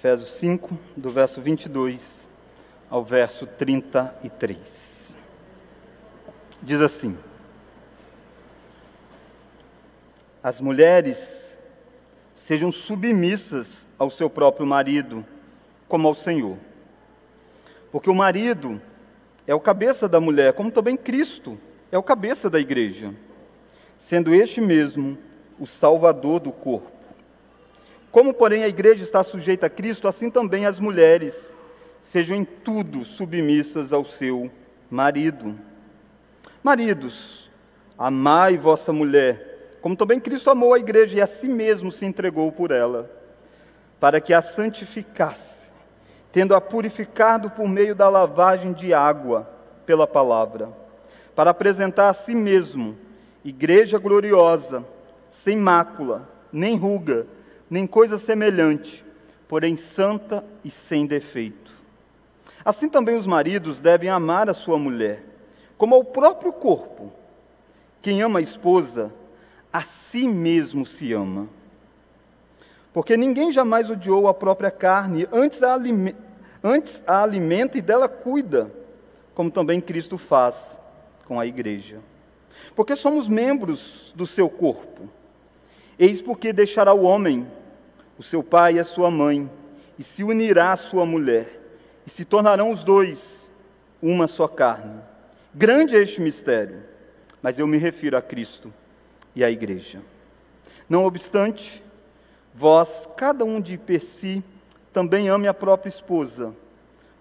Efésios 5, do verso 22 ao verso 33. Diz assim: As mulheres sejam submissas ao seu próprio marido, como ao Senhor. Porque o marido é o cabeça da mulher, como também Cristo é o cabeça da igreja, sendo este mesmo o salvador do corpo. Como, porém, a igreja está sujeita a Cristo, assim também as mulheres sejam em tudo submissas ao seu marido. Maridos, amai vossa mulher, como também Cristo amou a igreja e a si mesmo se entregou por ela, para que a santificasse, tendo-a purificado por meio da lavagem de água pela palavra, para apresentar a si mesmo igreja gloriosa, sem mácula, nem ruga, nem coisa semelhante, porém santa e sem defeito. Assim também os maridos devem amar a sua mulher, como ao próprio corpo. Quem ama a esposa, a si mesmo se ama. Porque ninguém jamais odiou a própria carne, antes a, antes a alimenta e dela cuida, como também Cristo faz com a igreja. Porque somos membros do seu corpo. Eis porque deixará o homem o seu pai e a sua mãe, e se unirá à sua mulher, e se tornarão os dois uma só carne. Grande é este mistério, mas eu me refiro a Cristo e à igreja. Não obstante, vós, cada um de per si, também ame a própria esposa,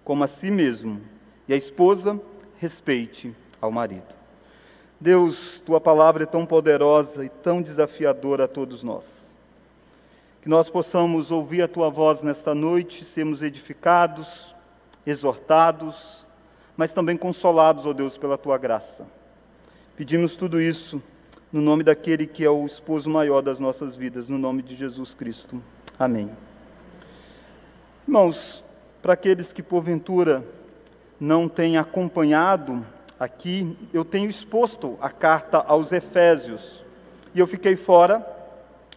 como a si mesmo, e a esposa respeite ao marido. Deus, tua palavra é tão poderosa e tão desafiadora a todos nós. Que nós possamos ouvir a tua voz nesta noite, sermos edificados, exortados, mas também consolados, ó Deus, pela tua graça. Pedimos tudo isso no nome daquele que é o esposo maior das nossas vidas, no nome de Jesus Cristo. Amém. Irmãos, para aqueles que porventura não têm acompanhado aqui, eu tenho exposto a carta aos Efésios. E eu fiquei fora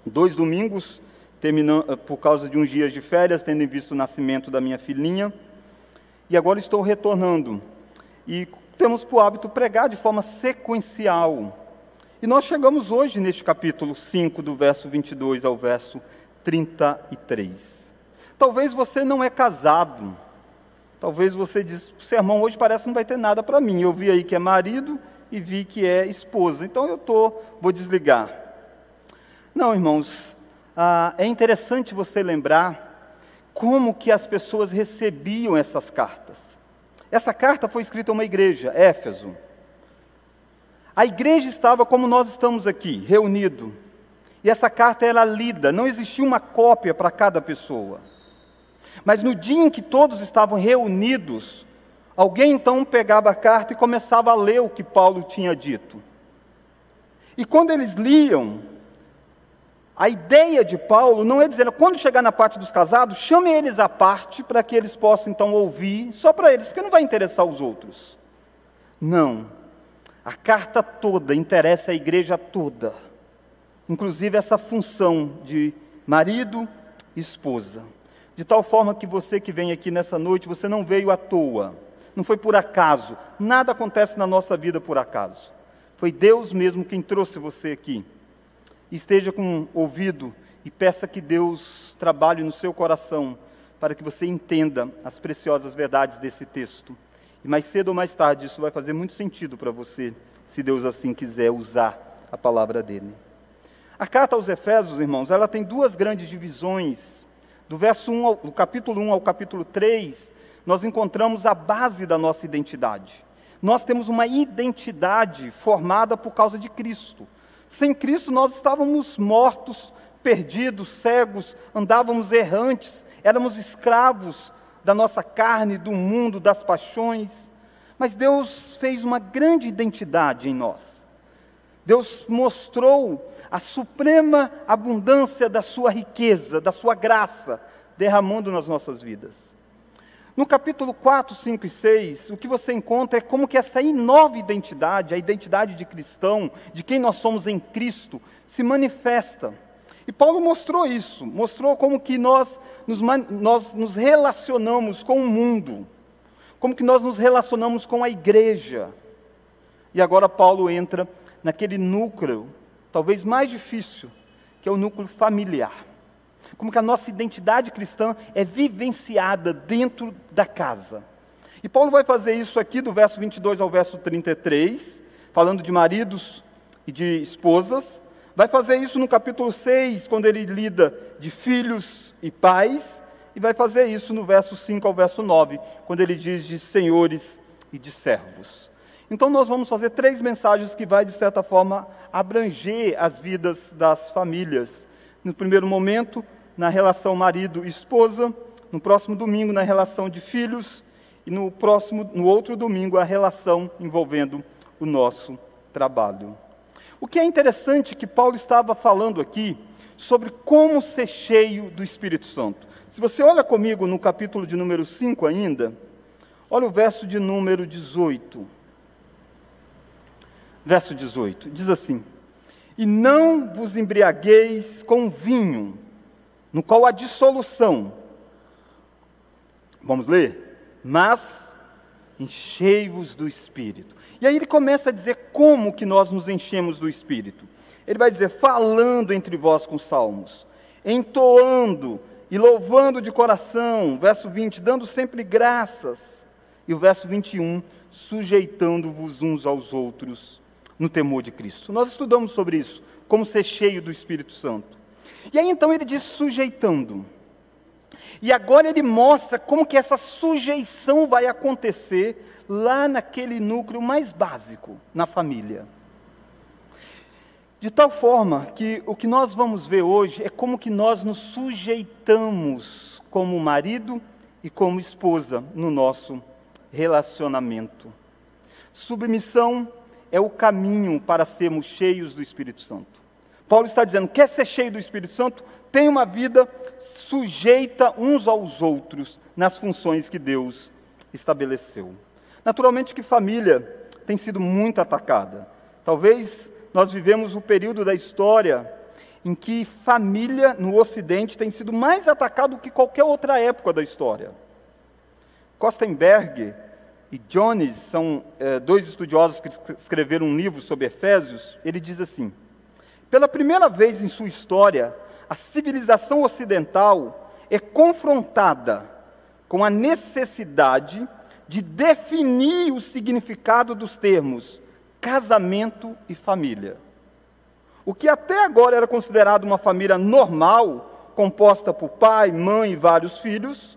dois domingos eh, por causa de uns dias de férias, tendo visto o nascimento da minha filhinha. E agora estou retornando. E temos por hábito pregar de forma sequencial. E nós chegamos hoje neste capítulo 5, do verso 22 ao verso 33. Talvez você não é casado. Talvez você diz, o sermão hoje parece que não vai ter nada para mim. Eu vi aí que é marido e vi que é esposa. Então eu tô, vou desligar. Não, irmãos, ah, é interessante você lembrar como que as pessoas recebiam essas cartas. Essa carta foi escrita a uma igreja, Éfeso. A igreja estava como nós estamos aqui, reunido. E essa carta era lida, não existia uma cópia para cada pessoa. Mas no dia em que todos estavam reunidos, alguém então pegava a carta e começava a ler o que Paulo tinha dito. E quando eles liam, a ideia de Paulo não é dizer, quando chegar na parte dos casados, chame eles à parte para que eles possam então ouvir, só para eles, porque não vai interessar os outros. Não. A carta toda interessa a igreja toda, inclusive essa função de marido e esposa. De tal forma que você que vem aqui nessa noite, você não veio à toa, não foi por acaso, nada acontece na nossa vida por acaso. Foi Deus mesmo quem trouxe você aqui esteja com ouvido e peça que Deus trabalhe no seu coração para que você entenda as preciosas verdades desse texto. E mais cedo ou mais tarde isso vai fazer muito sentido para você, se Deus assim quiser usar a palavra dele. A carta aos Efésios, irmãos, ela tem duas grandes divisões. Do verso 1 ao, do capítulo 1 ao capítulo 3, nós encontramos a base da nossa identidade. Nós temos uma identidade formada por causa de Cristo. Sem Cristo nós estávamos mortos, perdidos, cegos, andávamos errantes, éramos escravos da nossa carne, do mundo, das paixões. Mas Deus fez uma grande identidade em nós. Deus mostrou a suprema abundância da sua riqueza, da sua graça, derramando nas nossas vidas. No capítulo 4, 5 e 6, o que você encontra é como que essa nova identidade, a identidade de cristão, de quem nós somos em Cristo, se manifesta. E Paulo mostrou isso, mostrou como que nós nos, nós nos relacionamos com o mundo, como que nós nos relacionamos com a igreja. E agora Paulo entra naquele núcleo, talvez mais difícil, que é o núcleo familiar. Como que a nossa identidade cristã é vivenciada dentro da casa. E Paulo vai fazer isso aqui do verso 22 ao verso 33, falando de maridos e de esposas. Vai fazer isso no capítulo 6, quando ele lida de filhos e pais. E vai fazer isso no verso 5 ao verso 9, quando ele diz de senhores e de servos. Então nós vamos fazer três mensagens que vai de certa forma abranger as vidas das famílias. No primeiro momento, na relação marido e esposa, no próximo domingo na relação de filhos e no próximo no outro domingo a relação envolvendo o nosso trabalho. O que é interessante que Paulo estava falando aqui sobre como ser cheio do Espírito Santo. Se você olha comigo no capítulo de número 5 ainda, olha o verso de número 18. Verso 18, diz assim: E não vos embriagueis com vinho, no qual há dissolução. Vamos ler? Mas enchei-vos do Espírito. E aí ele começa a dizer como que nós nos enchemos do Espírito. Ele vai dizer, falando entre vós com salmos, entoando e louvando de coração, verso 20, dando sempre graças, e o verso 21, sujeitando-vos uns aos outros no temor de Cristo. Nós estudamos sobre isso, como ser cheio do Espírito Santo. E aí então ele diz sujeitando. E agora ele mostra como que essa sujeição vai acontecer lá naquele núcleo mais básico, na família. De tal forma que o que nós vamos ver hoje é como que nós nos sujeitamos como marido e como esposa no nosso relacionamento. Submissão é o caminho para sermos cheios do Espírito Santo. Paulo está dizendo: quer ser cheio do Espírito Santo? Tem uma vida sujeita uns aos outros nas funções que Deus estabeleceu. Naturalmente que família tem sido muito atacada. Talvez nós vivemos o período da história em que família no Ocidente tem sido mais atacado do que qualquer outra época da história. Kostenberg e Jones são é, dois estudiosos que escreveram um livro sobre Efésios. Ele diz assim: pela primeira vez em sua história, a civilização ocidental é confrontada com a necessidade de definir o significado dos termos casamento e família. O que até agora era considerado uma família normal, composta por pai, mãe e vários filhos,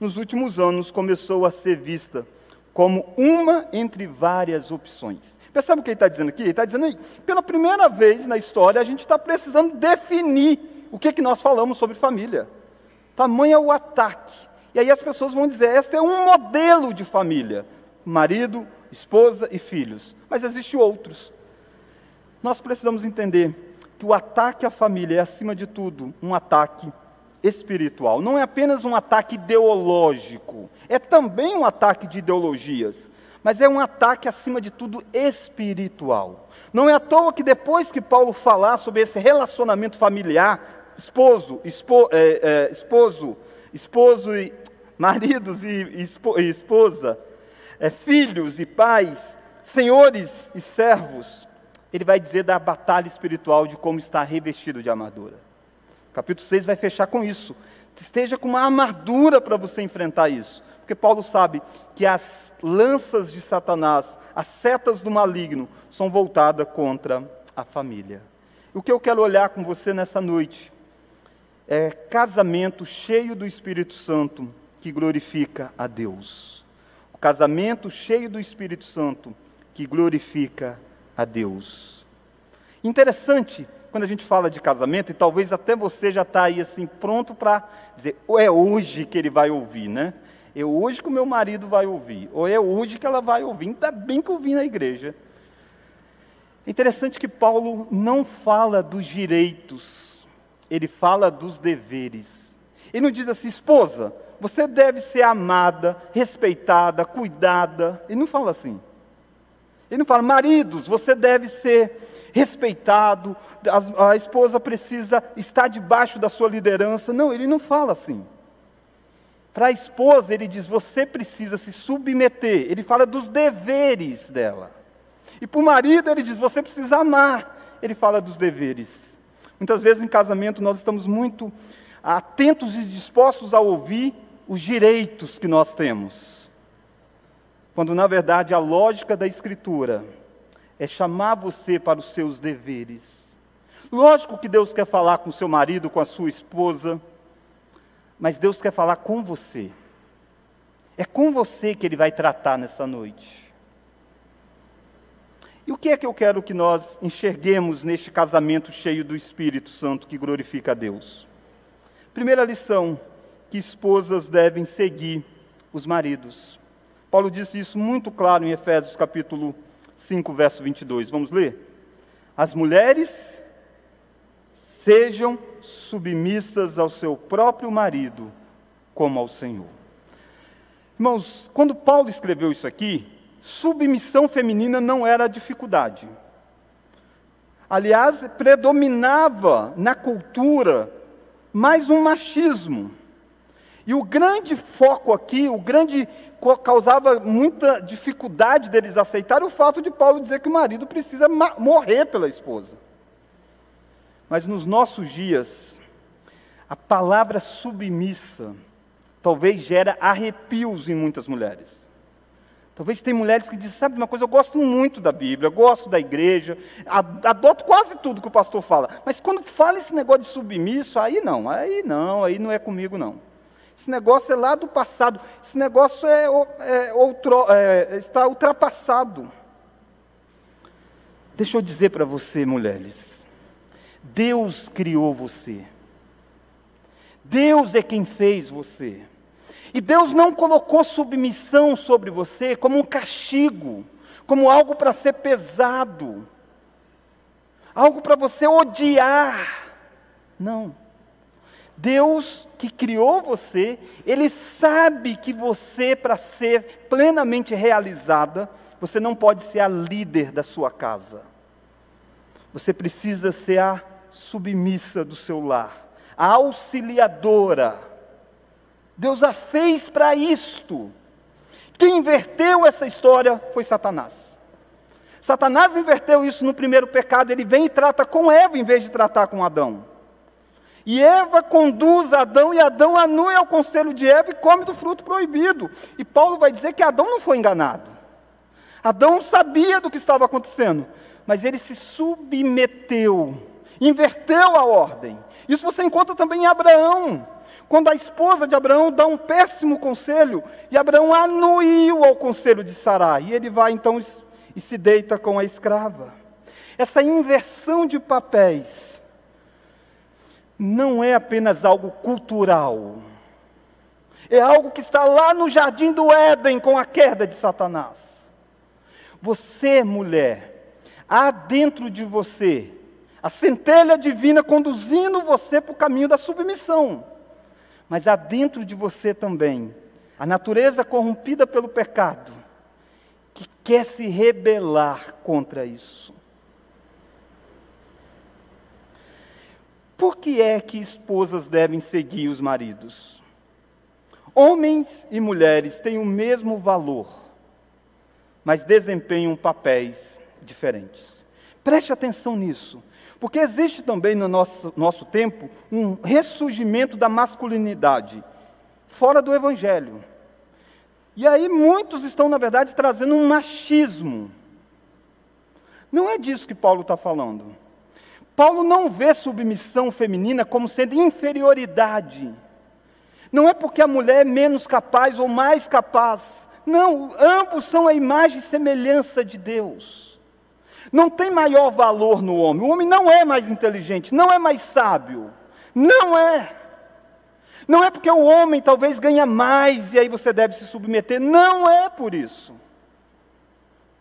nos últimos anos começou a ser vista como uma entre várias opções. Percebe o que ele está dizendo aqui? Ele está dizendo aí, pela primeira vez na história, a gente está precisando definir o que, que nós falamos sobre família. Tamanho é o ataque e aí as pessoas vão dizer: este é um modelo de família: marido, esposa e filhos. Mas existem outros. Nós precisamos entender que o ataque à família é, acima de tudo, um ataque espiritual. Não é apenas um ataque ideológico, é também um ataque de ideologias, mas é um ataque, acima de tudo, espiritual. Não é à toa que depois que Paulo falar sobre esse relacionamento familiar, esposo, espo, é, é, esposo, esposo e maridos e, esposa, é, filhos e pais, senhores e servos, ele vai dizer da batalha espiritual de como está revestido de armadura. Capítulo 6 vai fechar com isso. Esteja com uma armadura para você enfrentar isso. Porque Paulo sabe que as lanças de Satanás, as setas do maligno, são voltadas contra a família. O que eu quero olhar com você nessa noite é casamento cheio do Espírito Santo que glorifica a Deus. O casamento cheio do Espírito Santo que glorifica a Deus. Interessante quando a gente fala de casamento, e talvez até você já está aí assim pronto para dizer, é hoje que ele vai ouvir, né? É hoje que o meu marido vai ouvir, ou é hoje que ela vai ouvir. Ainda bem que eu vim na igreja. É interessante que Paulo não fala dos direitos, ele fala dos deveres. Ele não diz assim, esposa, você deve ser amada, respeitada, cuidada. Ele não fala assim. Ele não fala, maridos, você deve ser respeitado, a, a esposa precisa estar debaixo da sua liderança. Não, ele não fala assim. Para a esposa, ele diz: você precisa se submeter. Ele fala dos deveres dela. E para o marido, ele diz: você precisa amar. Ele fala dos deveres. Muitas vezes em casamento nós estamos muito atentos e dispostos a ouvir os direitos que nós temos. Quando na verdade a lógica da Escritura é chamar você para os seus deveres. Lógico que Deus quer falar com seu marido, com a sua esposa, mas Deus quer falar com você. É com você que Ele vai tratar nessa noite. E o que é que eu quero que nós enxerguemos neste casamento cheio do Espírito Santo que glorifica a Deus? Primeira lição: que esposas devem seguir os maridos. Paulo disse isso muito claro em Efésios capítulo 5, verso 22. Vamos ler? As mulheres sejam submissas ao seu próprio marido, como ao Senhor. Irmãos, quando Paulo escreveu isso aqui, submissão feminina não era dificuldade. Aliás, predominava na cultura mais um machismo. E o grande foco aqui, o grande causava muita dificuldade deles aceitarem o fato de Paulo dizer que o marido precisa morrer pela esposa. Mas nos nossos dias, a palavra submissa talvez gera arrepios em muitas mulheres. Talvez tem mulheres que dizem, sabe uma coisa, eu gosto muito da Bíblia, gosto da igreja, adoto quase tudo que o pastor fala. Mas quando fala esse negócio de submisso, aí não, aí não, aí não é comigo não. Esse negócio é lá do passado, esse negócio é, é, outro, é está ultrapassado. Deixa eu dizer para você, mulheres, Deus criou você. Deus é quem fez você. E Deus não colocou submissão sobre você como um castigo, como algo para ser pesado, algo para você odiar. Não. Deus que criou você, Ele sabe que você, para ser plenamente realizada, você não pode ser a líder da sua casa. Você precisa ser a submissa do seu lar, a auxiliadora. Deus a fez para isto. Quem inverteu essa história foi Satanás. Satanás inverteu isso no primeiro pecado, ele vem e trata com Eva em vez de tratar com Adão. E Eva conduz Adão, e Adão anui ao conselho de Eva e come do fruto proibido. E Paulo vai dizer que Adão não foi enganado. Adão sabia do que estava acontecendo, mas ele se submeteu inverteu a ordem. Isso você encontra também em Abraão. Quando a esposa de Abraão dá um péssimo conselho, e Abraão anuiu ao conselho de Sarai, e ele vai então e se deita com a escrava. Essa inversão de papéis não é apenas algo cultural, é algo que está lá no jardim do Éden com a queda de Satanás. Você, mulher, há dentro de você a centelha divina conduzindo você para o caminho da submissão. Mas há dentro de você também a natureza corrompida pelo pecado, que quer se rebelar contra isso. Por que é que esposas devem seguir os maridos? Homens e mulheres têm o mesmo valor, mas desempenham papéis diferentes. Preste atenção nisso. Porque existe também no nosso, nosso tempo um ressurgimento da masculinidade, fora do Evangelho. E aí muitos estão, na verdade, trazendo um machismo. Não é disso que Paulo está falando. Paulo não vê submissão feminina como sendo inferioridade. Não é porque a mulher é menos capaz ou mais capaz. Não, ambos são a imagem e semelhança de Deus. Não tem maior valor no homem. O homem não é mais inteligente, não é mais sábio. Não é. Não é porque o homem talvez ganha mais e aí você deve se submeter. Não é por isso.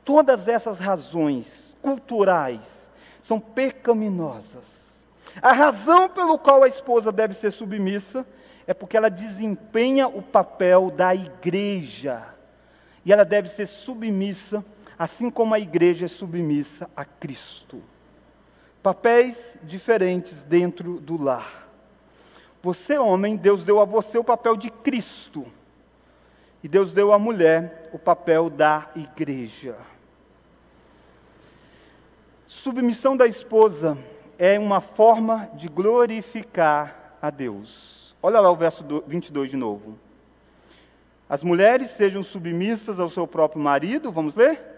Todas essas razões culturais são pecaminosas. A razão pelo qual a esposa deve ser submissa é porque ela desempenha o papel da igreja. E ela deve ser submissa assim como a igreja é submissa a Cristo. Papéis diferentes dentro do lar. Você, homem, Deus deu a você o papel de Cristo. E Deus deu à mulher o papel da igreja. Submissão da esposa é uma forma de glorificar a Deus. Olha lá o verso 22 de novo. As mulheres sejam submissas ao seu próprio marido, vamos ler?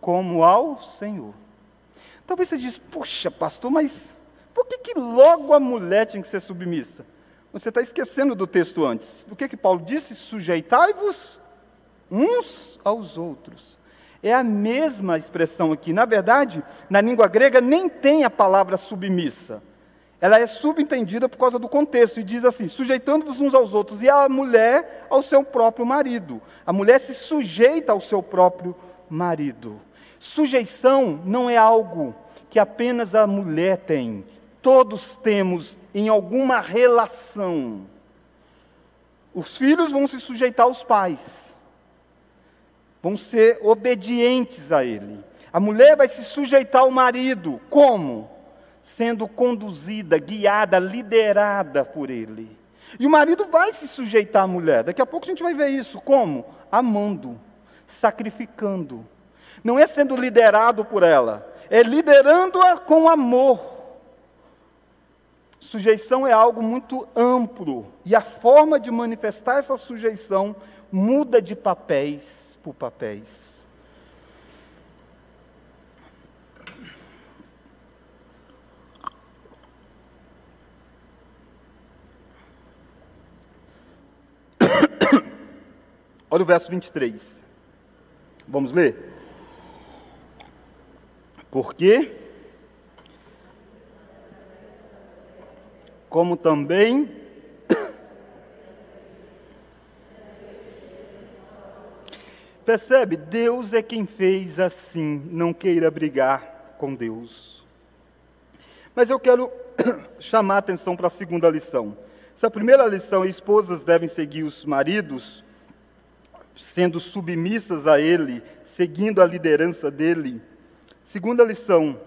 Como ao Senhor. Talvez você diz, poxa, pastor, mas por que, que logo a mulher tinha que ser submissa? Você está esquecendo do texto antes. O que, que Paulo disse? Sujeitai-vos uns aos outros. É a mesma expressão aqui. Na verdade, na língua grega nem tem a palavra submissa. Ela é subentendida por causa do contexto e diz assim: sujeitando-vos uns aos outros, e a mulher ao seu próprio marido. A mulher se sujeita ao seu próprio marido. Sujeição não é algo que apenas a mulher tem. Todos temos em alguma relação. Os filhos vão se sujeitar aos pais, vão ser obedientes a ele. A mulher vai se sujeitar ao marido. Como? Sendo conduzida, guiada, liderada por ele. E o marido vai se sujeitar à mulher. Daqui a pouco a gente vai ver isso. Como? Amando, sacrificando. Não é sendo liderado por ela, é liderando-a com amor. Sujeição é algo muito amplo e a forma de manifestar essa sujeição muda de papéis por papéis. Olha o verso 23. Vamos ler? Porque como também Percebe? Deus é quem fez assim, não queira brigar com Deus. Mas eu quero chamar a atenção para a segunda lição. Essa primeira lição, esposas devem seguir os maridos, sendo submissas a ele, seguindo a liderança dele. Segunda lição,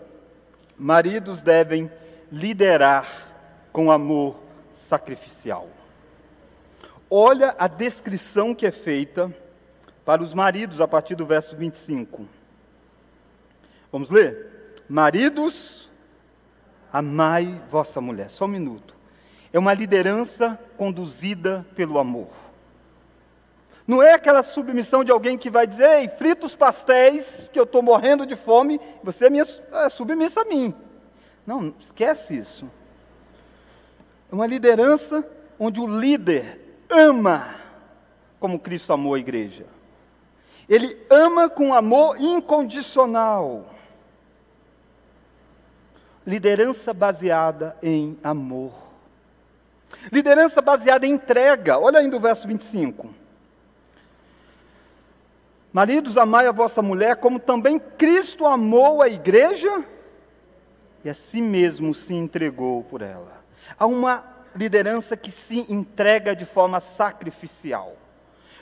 maridos devem liderar com amor sacrificial. Olha a descrição que é feita para os maridos a partir do verso 25. Vamos ler? Maridos, amai vossa mulher. Só um minuto. É uma liderança conduzida pelo amor. Não é aquela submissão de alguém que vai dizer, ei, frita os pastéis, que eu estou morrendo de fome, você é, minha, é submissa a mim. Não, esquece isso. É uma liderança onde o líder ama como Cristo amou a igreja. Ele ama com amor incondicional. Liderança baseada em amor. Liderança baseada em entrega. Olha ainda o verso 25. Maridos, amai a vossa mulher, como também Cristo amou a igreja e a si mesmo se entregou por ela. Há uma liderança que se entrega de forma sacrificial.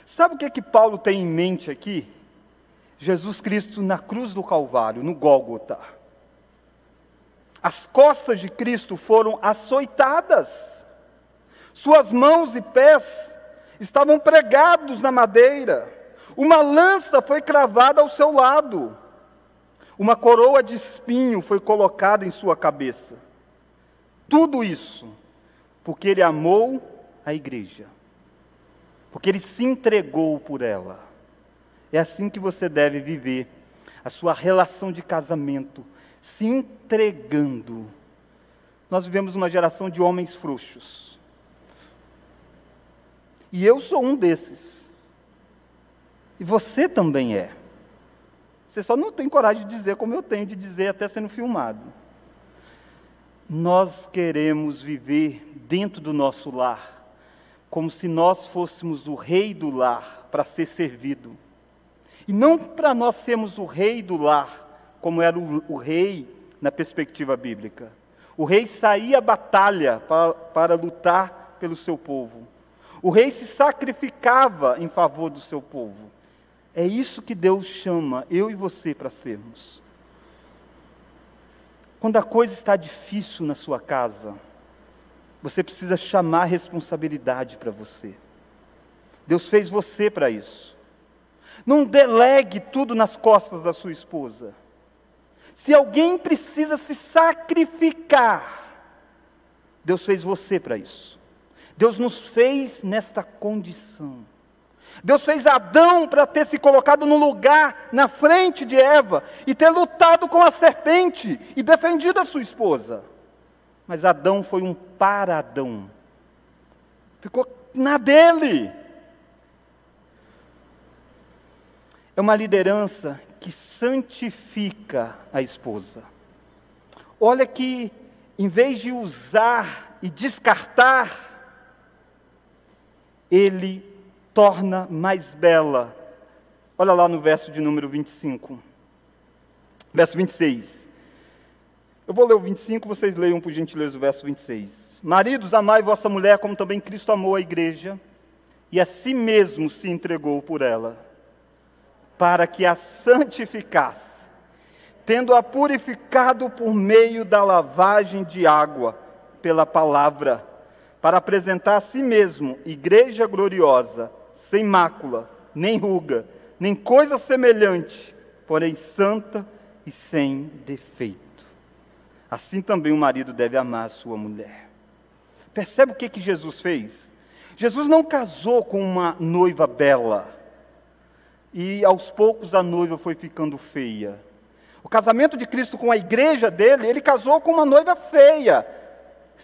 Sabe o que, é que Paulo tem em mente aqui? Jesus Cristo na cruz do Calvário, no Gólgota. As costas de Cristo foram açoitadas, suas mãos e pés estavam pregados na madeira, uma lança foi cravada ao seu lado, uma coroa de espinho foi colocada em sua cabeça. Tudo isso porque ele amou a igreja, porque ele se entregou por ela. É assim que você deve viver a sua relação de casamento, se entregando. Nós vivemos uma geração de homens frouxos. E eu sou um desses. E você também é. Você só não tem coragem de dizer como eu tenho de dizer, até sendo filmado. Nós queremos viver dentro do nosso lar, como se nós fôssemos o rei do lar para ser servido. E não para nós sermos o rei do lar, como era o, o rei na perspectiva bíblica. O rei saía à batalha para, para lutar pelo seu povo. O rei se sacrificava em favor do seu povo. É isso que Deus chama eu e você para sermos. Quando a coisa está difícil na sua casa, você precisa chamar responsabilidade para você. Deus fez você para isso. Não delegue tudo nas costas da sua esposa. Se alguém precisa se sacrificar, Deus fez você para isso. Deus nos fez nesta condição. Deus fez Adão para ter se colocado no lugar na frente de Eva e ter lutado com a serpente e defendido a sua esposa. Mas Adão foi um paradão. Ficou na dele. É uma liderança que santifica a esposa. Olha que, em vez de usar e descartar, ele torna mais bela. Olha lá no verso de número 25. Verso 26. Eu vou ler o 25, vocês leiam por gentileza o verso 26. Maridos, amai vossa mulher como também Cristo amou a igreja e a si mesmo se entregou por ela, para que a santificasse, tendo-a purificado por meio da lavagem de água pela palavra, para apresentar a si mesmo igreja gloriosa, sem mácula, nem ruga, nem coisa semelhante, porém santa e sem defeito. Assim também o marido deve amar a sua mulher. Percebe o que, que Jesus fez? Jesus não casou com uma noiva bela e aos poucos a noiva foi ficando feia. O casamento de Cristo com a igreja dele, ele casou com uma noiva feia,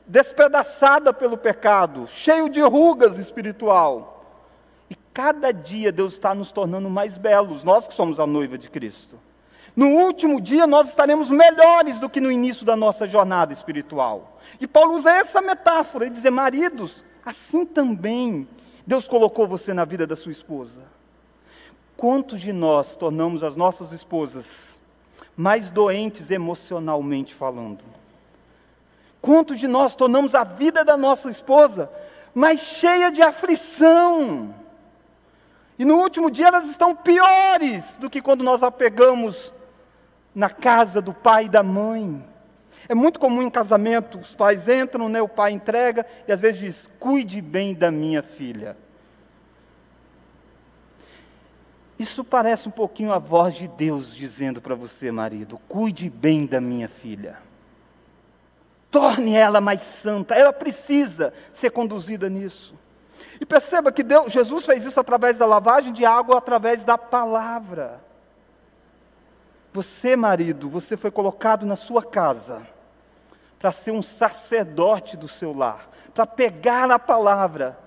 despedaçada pelo pecado, cheio de rugas espiritual. Cada dia Deus está nos tornando mais belos, nós que somos a noiva de Cristo. No último dia nós estaremos melhores do que no início da nossa jornada espiritual. E Paulo usa essa metáfora e dizer: maridos, assim também Deus colocou você na vida da sua esposa. Quantos de nós tornamos as nossas esposas mais doentes emocionalmente falando? Quantos de nós tornamos a vida da nossa esposa mais cheia de aflição? E no último dia elas estão piores do que quando nós a pegamos na casa do pai e da mãe. É muito comum em casamento, os pais entram, né, o pai entrega e às vezes diz: cuide bem da minha filha. Isso parece um pouquinho a voz de Deus dizendo para você, marido: cuide bem da minha filha. Torne ela mais santa, ela precisa ser conduzida nisso. E perceba que Deus, Jesus fez isso através da lavagem de água, através da palavra. Você, marido, você foi colocado na sua casa para ser um sacerdote do seu lar, para pegar a palavra,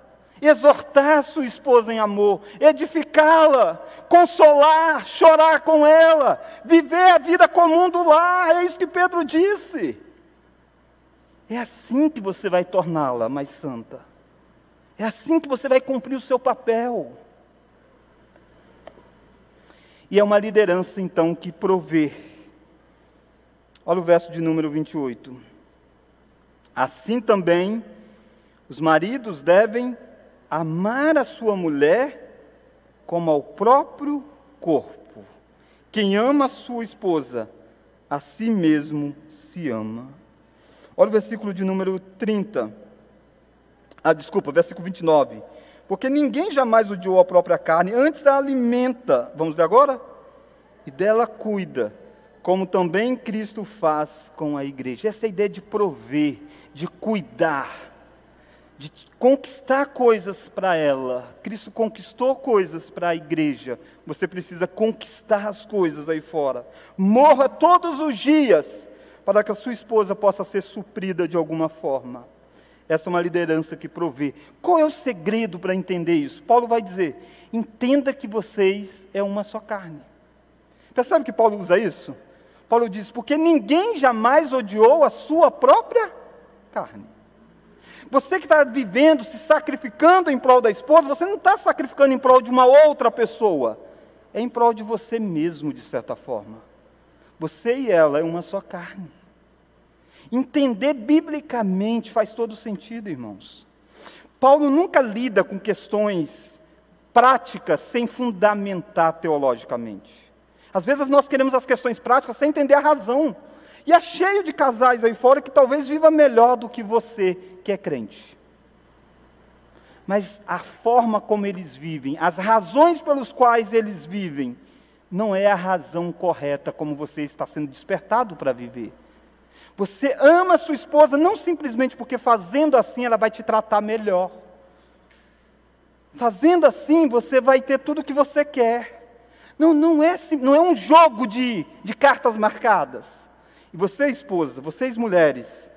exortar sua esposa em amor, edificá-la, consolar, chorar com ela, viver a vida comum do lar. É isso que Pedro disse. É assim que você vai torná-la mais santa. É assim que você vai cumprir o seu papel. E é uma liderança, então, que provê. Olha o verso de número 28. Assim também, os maridos devem amar a sua mulher como ao próprio corpo. Quem ama a sua esposa, a si mesmo se ama. Olha o versículo de número 30. Ah, desculpa, versículo 29. Porque ninguém jamais odiou a própria carne, antes a alimenta. Vamos ler agora? E dela cuida, como também Cristo faz com a igreja. Essa é ideia de prover, de cuidar, de conquistar coisas para ela. Cristo conquistou coisas para a igreja. Você precisa conquistar as coisas aí fora. Morra todos os dias para que a sua esposa possa ser suprida de alguma forma. Essa é uma liderança que provê. Qual é o segredo para entender isso? Paulo vai dizer: entenda que vocês é uma só carne. Percebe que Paulo usa isso? Paulo diz: porque ninguém jamais odiou a sua própria carne. Você que está vivendo, se sacrificando em prol da esposa, você não está sacrificando em prol de uma outra pessoa, é em prol de você mesmo, de certa forma. Você e ela é uma só carne. Entender biblicamente faz todo sentido, irmãos. Paulo nunca lida com questões práticas sem fundamentar teologicamente. Às vezes nós queremos as questões práticas sem entender a razão. E é cheio de casais aí fora que talvez viva melhor do que você que é crente. Mas a forma como eles vivem, as razões pelas quais eles vivem, não é a razão correta como você está sendo despertado para viver. Você ama a sua esposa não simplesmente porque fazendo assim ela vai te tratar melhor. Fazendo assim você vai ter tudo o que você quer. Não, não é, não é um jogo de, de cartas marcadas. E você, esposa, vocês mulheres,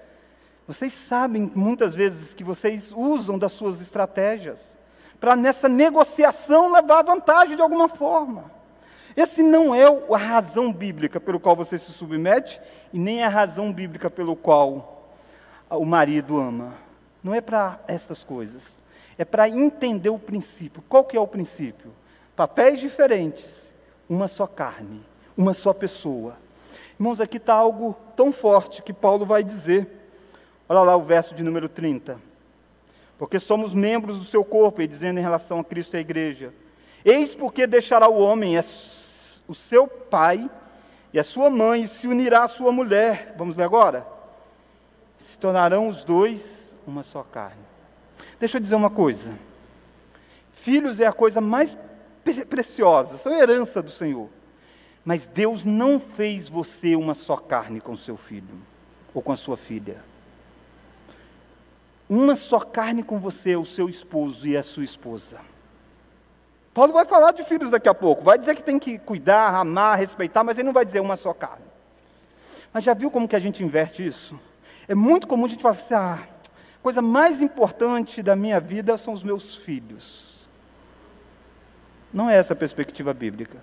vocês sabem muitas vezes que vocês usam das suas estratégias para nessa negociação levar vantagem de alguma forma. Esse não é a razão bíblica pelo qual você se submete e nem é a razão bíblica pelo qual o marido ama. Não é para essas coisas. É para entender o princípio. Qual que é o princípio? Papéis diferentes, uma só carne, uma só pessoa. Irmãos, aqui está algo tão forte que Paulo vai dizer. Olha lá o verso de número 30. Porque somos membros do seu corpo, e dizendo em relação a Cristo e a igreja. Eis porque deixará o homem o seu pai e a sua mãe se unirá à sua mulher. Vamos ler agora? Se tornarão os dois uma só carne. Deixa eu dizer uma coisa. Filhos é a coisa mais preciosa, são herança do Senhor. Mas Deus não fez você uma só carne com seu filho ou com a sua filha. Uma só carne com você, o seu esposo e a sua esposa. Paulo vai falar de filhos daqui a pouco, vai dizer que tem que cuidar, amar, respeitar, mas ele não vai dizer uma só carne. Mas já viu como que a gente inverte isso? É muito comum a gente falar assim: ah, a coisa mais importante da minha vida são os meus filhos. Não é essa a perspectiva bíblica.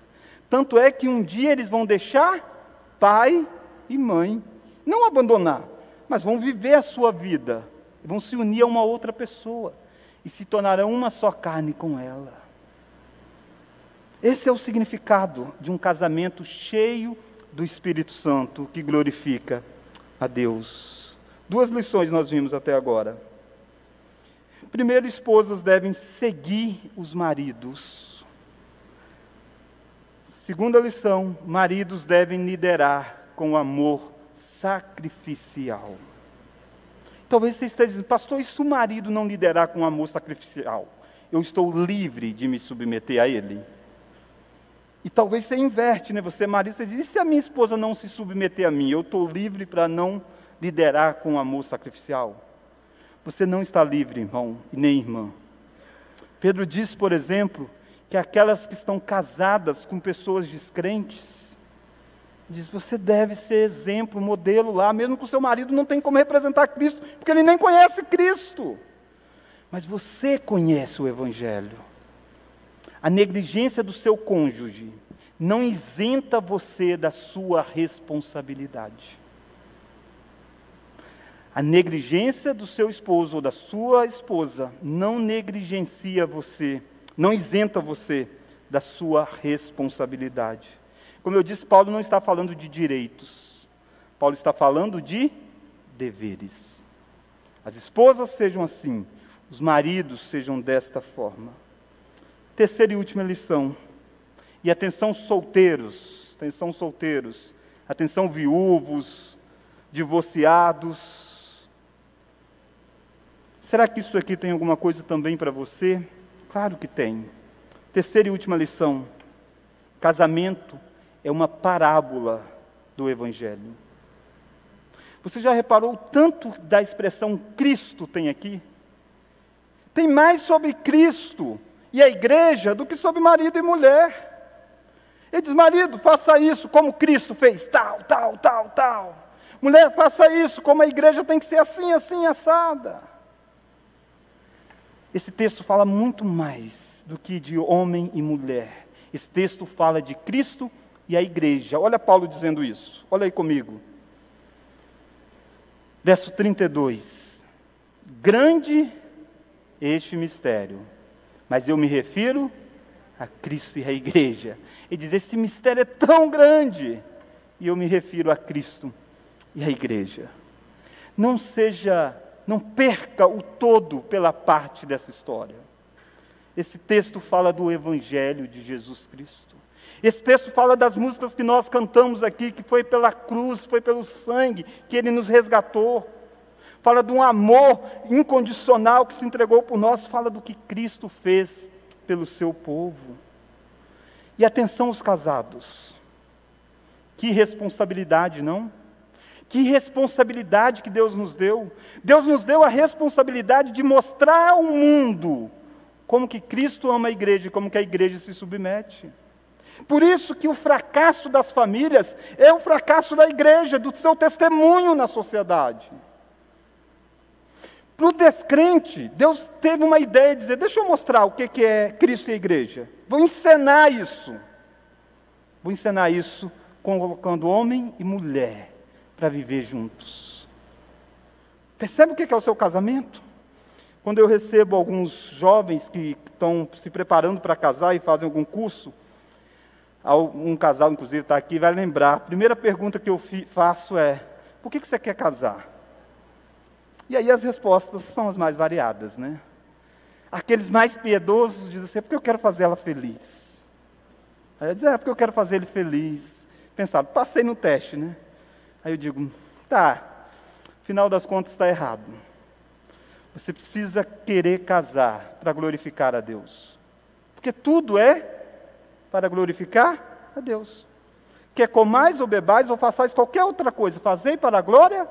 Tanto é que um dia eles vão deixar pai e mãe, não abandonar, mas vão viver a sua vida, vão se unir a uma outra pessoa e se tornarão uma só carne com ela. Esse é o significado de um casamento cheio do Espírito Santo que glorifica a Deus. Duas lições nós vimos até agora. Primeiro, esposas devem seguir os maridos Segunda lição: maridos devem liderar com amor sacrificial. Talvez você esteja dizendo, pastor, e se o marido não liderar com amor sacrificial? Eu estou livre de me submeter a ele. E talvez você inverte, né? Você é marido, você diz, e se a minha esposa não se submeter a mim? Eu estou livre para não liderar com amor sacrificial? Você não está livre, irmão e nem irmã. Pedro diz, por exemplo, que aquelas que estão casadas com pessoas descrentes, diz: você deve ser exemplo, modelo lá, mesmo que o seu marido não tem como representar Cristo, porque ele nem conhece Cristo. Mas você conhece o Evangelho. A negligência do seu cônjuge não isenta você da sua responsabilidade. A negligência do seu esposo ou da sua esposa não negligencia você não isenta você da sua responsabilidade. Como eu disse, Paulo não está falando de direitos, Paulo está falando de deveres. As esposas sejam assim, os maridos sejam desta forma. Terceira e última lição. E atenção solteiros, atenção solteiros, atenção viúvos, divorciados. Será que isso aqui tem alguma coisa também para você? Claro que tem. Terceira e última lição: casamento é uma parábola do Evangelho. Você já reparou tanto da expressão Cristo tem aqui? Tem mais sobre Cristo e a igreja do que sobre marido e mulher. Ele diz: marido, faça isso como Cristo fez, tal, tal, tal, tal. Mulher, faça isso como a igreja tem que ser assim, assim, assada. Esse texto fala muito mais do que de homem e mulher. Esse texto fala de Cristo e a igreja. Olha Paulo dizendo isso. Olha aí comigo. Verso 32. Grande este mistério, mas eu me refiro a Cristo e a igreja. Ele diz: esse mistério é tão grande, e eu me refiro a Cristo e a igreja. Não seja não perca o todo pela parte dessa história. Esse texto fala do Evangelho de Jesus Cristo. Esse texto fala das músicas que nós cantamos aqui, que foi pela cruz, foi pelo sangue que ele nos resgatou. Fala de um amor incondicional que se entregou por nós, fala do que Cristo fez pelo seu povo. E atenção os casados. Que responsabilidade, não? Que responsabilidade que Deus nos deu. Deus nos deu a responsabilidade de mostrar ao mundo como que Cristo ama a igreja e como que a igreja se submete. Por isso que o fracasso das famílias é o fracasso da igreja, do seu testemunho na sociedade. Para o descrente, Deus teve uma ideia de dizer: deixa eu mostrar o que é Cristo e a igreja. Vou encenar isso. Vou encenar isso colocando homem e mulher para viver juntos. Percebe o que é o seu casamento? Quando eu recebo alguns jovens que estão se preparando para casar e fazem algum curso, um casal, inclusive, está aqui, vai lembrar. A primeira pergunta que eu faço é: por que você quer casar? E aí as respostas são as mais variadas, né? Aqueles mais piedosos dizem assim: é porque eu quero fazer ela feliz. Aí eu digo: é porque eu quero fazer ele feliz. Pensar, passei no teste, né? Aí eu digo: tá, final das contas está errado. Você precisa querer casar para glorificar a Deus. Porque tudo é para glorificar a Deus. Quer comais ou bebais ou façais qualquer outra coisa, fazei para a glória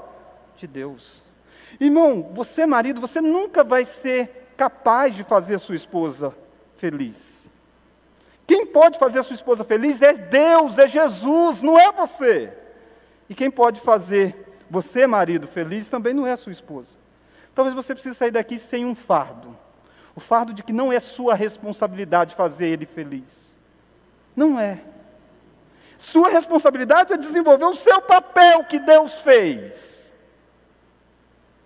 de Deus. Irmão, você marido, você nunca vai ser capaz de fazer a sua esposa feliz. Quem pode fazer a sua esposa feliz é Deus, é Jesus, não é você. E quem pode fazer você, marido, feliz também não é a sua esposa. Talvez você precise sair daqui sem um fardo. O fardo de que não é sua responsabilidade fazer ele feliz. Não é. Sua responsabilidade é desenvolver o seu papel que Deus fez.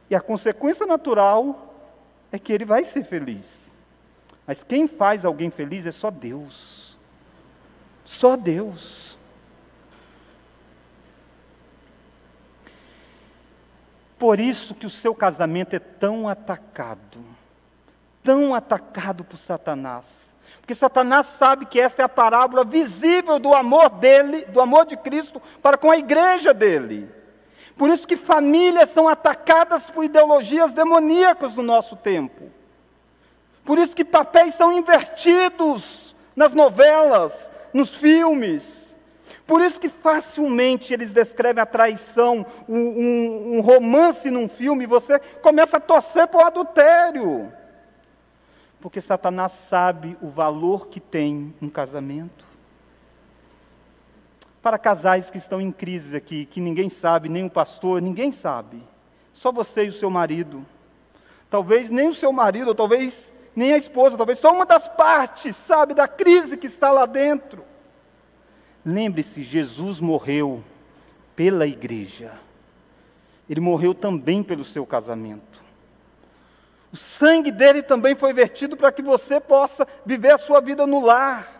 E a consequência natural é que ele vai ser feliz. Mas quem faz alguém feliz é só Deus. Só Deus. Por isso que o seu casamento é tão atacado, tão atacado por Satanás. Porque Satanás sabe que esta é a parábola visível do amor dele, do amor de Cristo para com a igreja dele. Por isso que famílias são atacadas por ideologias demoníacas no nosso tempo. Por isso que papéis são invertidos nas novelas, nos filmes. Por isso que facilmente eles descrevem a traição, um, um, um romance num filme, e você começa a torcer o adultério. Porque Satanás sabe o valor que tem um casamento. Para casais que estão em crise aqui, que ninguém sabe, nem o pastor, ninguém sabe. Só você e o seu marido. Talvez nem o seu marido, ou talvez nem a esposa, talvez só uma das partes, sabe, da crise que está lá dentro. Lembre-se, Jesus morreu pela igreja. Ele morreu também pelo seu casamento. O sangue dele também foi vertido para que você possa viver a sua vida no lar.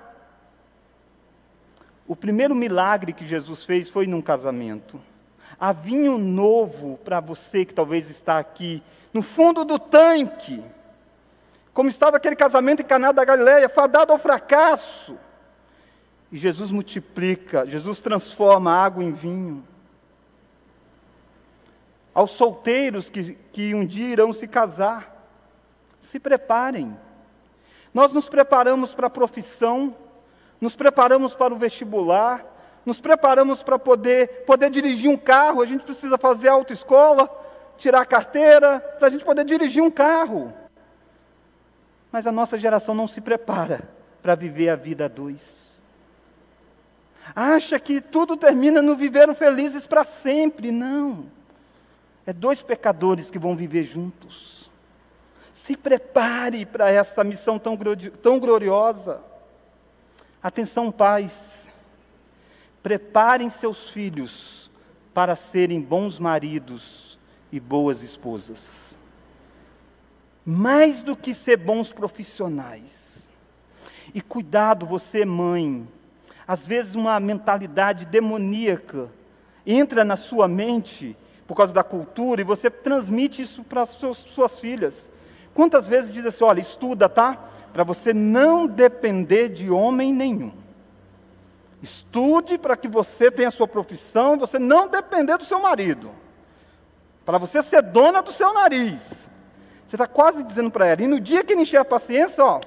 O primeiro milagre que Jesus fez foi num casamento. Há vinho novo para você que talvez está aqui, no fundo do tanque. Como estava aquele casamento em Caná da Galileia, fadado ao fracasso. E Jesus multiplica, Jesus transforma água em vinho. Aos solteiros que, que um dia irão se casar, se preparem. Nós nos preparamos para a profissão, nos preparamos para o vestibular, nos preparamos para poder, poder dirigir um carro, a gente precisa fazer autoescola, tirar a carteira, para a gente poder dirigir um carro. Mas a nossa geração não se prepara para viver a vida a dois acha que tudo termina no viveram felizes para sempre. Não. É dois pecadores que vão viver juntos. Se prepare para essa missão tão, tão gloriosa. Atenção, pais. Preparem seus filhos para serem bons maridos e boas esposas. Mais do que ser bons profissionais. E cuidado, você, mãe, às vezes uma mentalidade demoníaca entra na sua mente por causa da cultura e você transmite isso para suas, suas filhas. Quantas vezes diz assim, olha, estuda, tá? Para você não depender de homem nenhum. Estude para que você tenha a sua profissão você não depender do seu marido. Para você ser dona do seu nariz. Você está quase dizendo para ela, e no dia que ele encher a paciência, ó,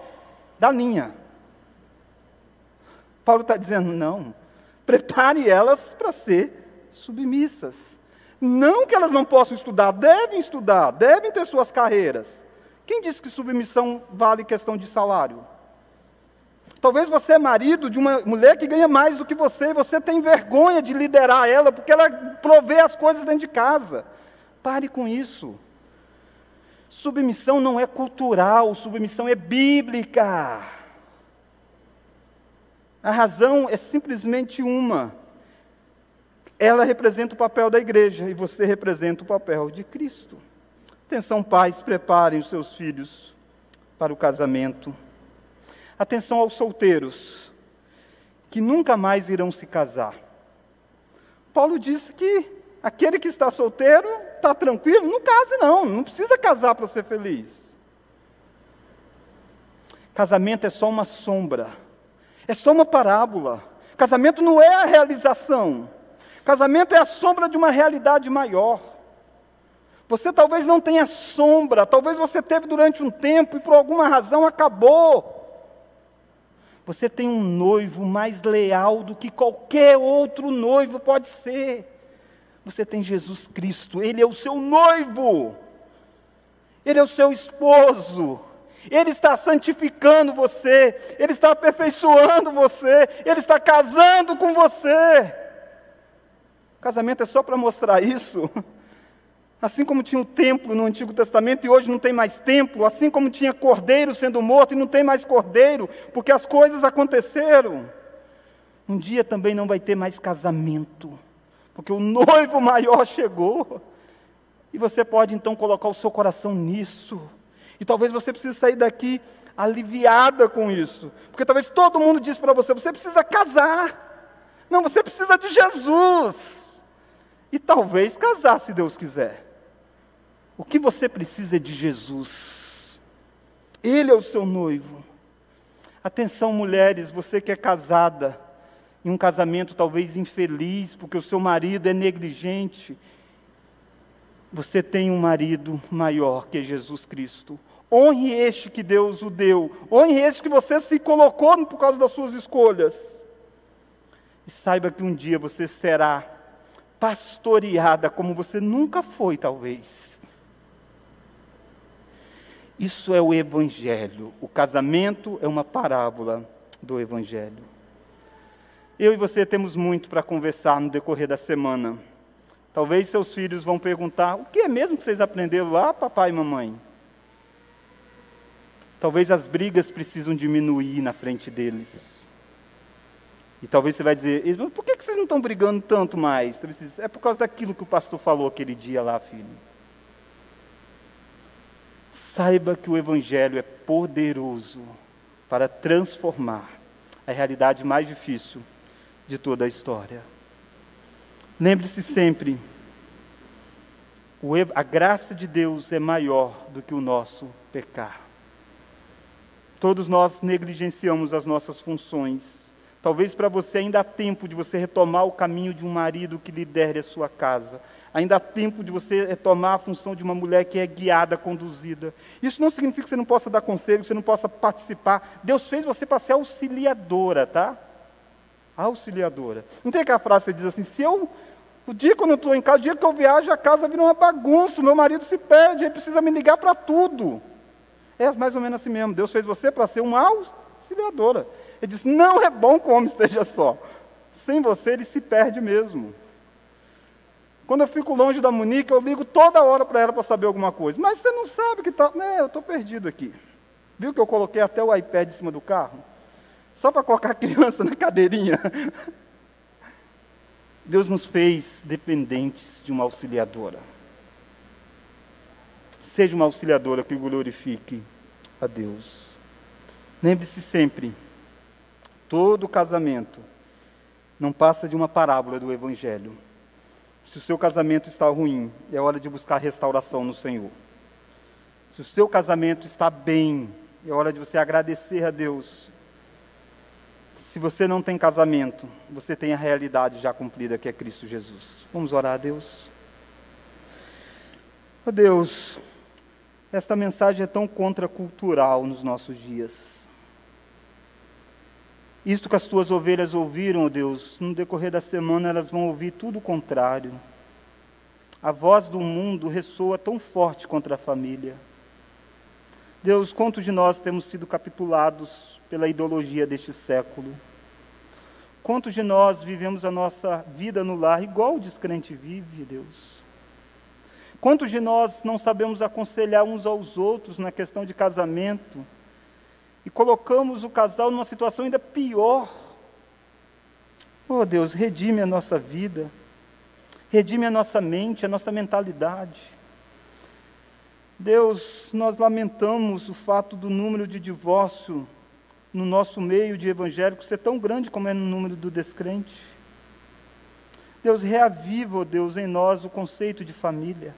dá linha. Paulo está dizendo, não, prepare elas para ser submissas. Não que elas não possam estudar, devem estudar, devem ter suas carreiras. Quem disse que submissão vale questão de salário? Talvez você é marido de uma mulher que ganha mais do que você e você tem vergonha de liderar ela porque ela provê as coisas dentro de casa. Pare com isso. Submissão não é cultural, submissão é bíblica. A razão é simplesmente uma. Ela representa o papel da igreja e você representa o papel de Cristo. Atenção, pais, preparem os seus filhos para o casamento. Atenção aos solteiros, que nunca mais irão se casar. Paulo disse que aquele que está solteiro está tranquilo, não case não, não precisa casar para ser feliz. Casamento é só uma sombra, é só uma parábola. Casamento não é a realização. Casamento é a sombra de uma realidade maior. Você talvez não tenha sombra, talvez você teve durante um tempo e por alguma razão acabou. Você tem um noivo mais leal do que qualquer outro noivo pode ser. Você tem Jesus Cristo, Ele é o seu noivo, Ele é o seu esposo. Ele está santificando você, Ele está aperfeiçoando você, Ele está casando com você. O casamento é só para mostrar isso. Assim como tinha o templo no Antigo Testamento e hoje não tem mais templo, assim como tinha cordeiro sendo morto e não tem mais cordeiro, porque as coisas aconteceram. Um dia também não vai ter mais casamento, porque o noivo maior chegou. E você pode então colocar o seu coração nisso. E talvez você precise sair daqui aliviada com isso, porque talvez todo mundo diz para você: você precisa casar. Não, você precisa de Jesus. E talvez casar, se Deus quiser. O que você precisa é de Jesus. Ele é o seu noivo. Atenção, mulheres, você que é casada, em um casamento talvez infeliz, porque o seu marido é negligente. Você tem um marido maior que é Jesus Cristo. Honre este que Deus o deu. Honre este que você se colocou por causa das suas escolhas. E saiba que um dia você será pastoreada como você nunca foi, talvez. Isso é o Evangelho. O casamento é uma parábola do Evangelho. Eu e você temos muito para conversar no decorrer da semana. Talvez seus filhos vão perguntar: o que é mesmo que vocês aprenderam lá, papai e mamãe? Talvez as brigas precisam diminuir na frente deles. E talvez você vai dizer, por que vocês não estão brigando tanto mais? É por causa daquilo que o pastor falou aquele dia lá, filho. Saiba que o Evangelho é poderoso para transformar a realidade mais difícil de toda a história. Lembre-se sempre, a graça de Deus é maior do que o nosso pecar. Todos nós negligenciamos as nossas funções Talvez para você ainda há tempo de você retomar o caminho de um marido que lidere a sua casa. Ainda há tempo de você retomar a função de uma mulher que é guiada, conduzida. Isso não significa que você não possa dar conselho, que você não possa participar. Deus fez você para ser auxiliadora, tá? Auxiliadora. Não tem aquela frase que diz assim: se eu, o dia que eu não estou em casa, o dia que eu viajo, a casa vira uma bagunça, o meu marido se perde, ele precisa me ligar para tudo. É mais ou menos assim mesmo. Deus fez você para ser uma auxiliadora. Ele diz: Não é bom que o homem esteja só. Sem você, ele se perde mesmo. Quando eu fico longe da Monique, eu ligo toda hora para ela para saber alguma coisa. Mas você não sabe que está. Né, eu estou perdido aqui. Viu que eu coloquei até o iPad em cima do carro? Só para colocar a criança na cadeirinha. Deus nos fez dependentes de uma auxiliadora. Seja uma auxiliadora que glorifique a Deus. Lembre-se sempre Todo casamento não passa de uma parábola do Evangelho. Se o seu casamento está ruim, é hora de buscar restauração no Senhor. Se o seu casamento está bem, é hora de você agradecer a Deus. Se você não tem casamento, você tem a realidade já cumprida que é Cristo Jesus. Vamos orar a Deus. Oh Deus, esta mensagem é tão contracultural nos nossos dias. Isto que as tuas ovelhas ouviram, oh Deus, no decorrer da semana elas vão ouvir tudo o contrário. A voz do mundo ressoa tão forte contra a família. Deus, quantos de nós temos sido capitulados pela ideologia deste século? Quantos de nós vivemos a nossa vida no lar igual o descrente vive, Deus? Quantos de nós não sabemos aconselhar uns aos outros na questão de casamento e colocamos o casal numa situação ainda pior? Oh Deus, redime a nossa vida, redime a nossa mente, a nossa mentalidade. Deus, nós lamentamos o fato do número de divórcio no nosso meio de evangélicos ser tão grande como é no número do descrente. Deus, reaviva, oh Deus, em nós o conceito de família.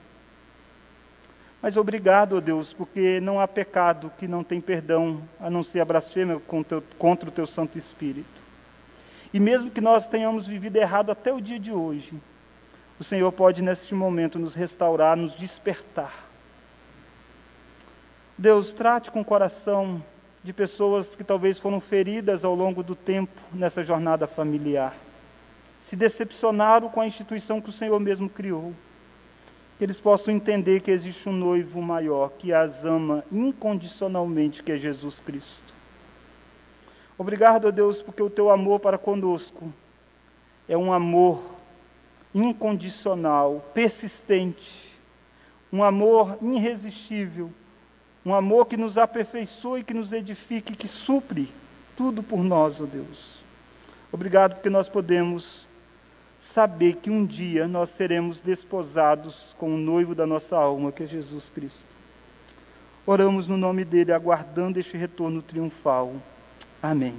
Mas obrigado, ó Deus, porque não há pecado que não tem perdão, a não ser a blasfêmia contra o teu Santo Espírito. E mesmo que nós tenhamos vivido errado até o dia de hoje, o Senhor pode neste momento nos restaurar, nos despertar. Deus, trate com o coração de pessoas que talvez foram feridas ao longo do tempo nessa jornada familiar. Se decepcionaram com a instituição que o Senhor mesmo criou que eles possam entender que existe um noivo maior que as ama incondicionalmente, que é Jesus Cristo. Obrigado Deus porque o teu amor para conosco é um amor incondicional, persistente, um amor irresistível, um amor que nos aperfeiçoa e que nos edifica e que supre tudo por nós, ó Deus. Obrigado porque nós podemos saber que um dia nós seremos desposados com o noivo da nossa alma, que é Jesus Cristo. Oramos no nome dele, aguardando este retorno triunfal. Amém.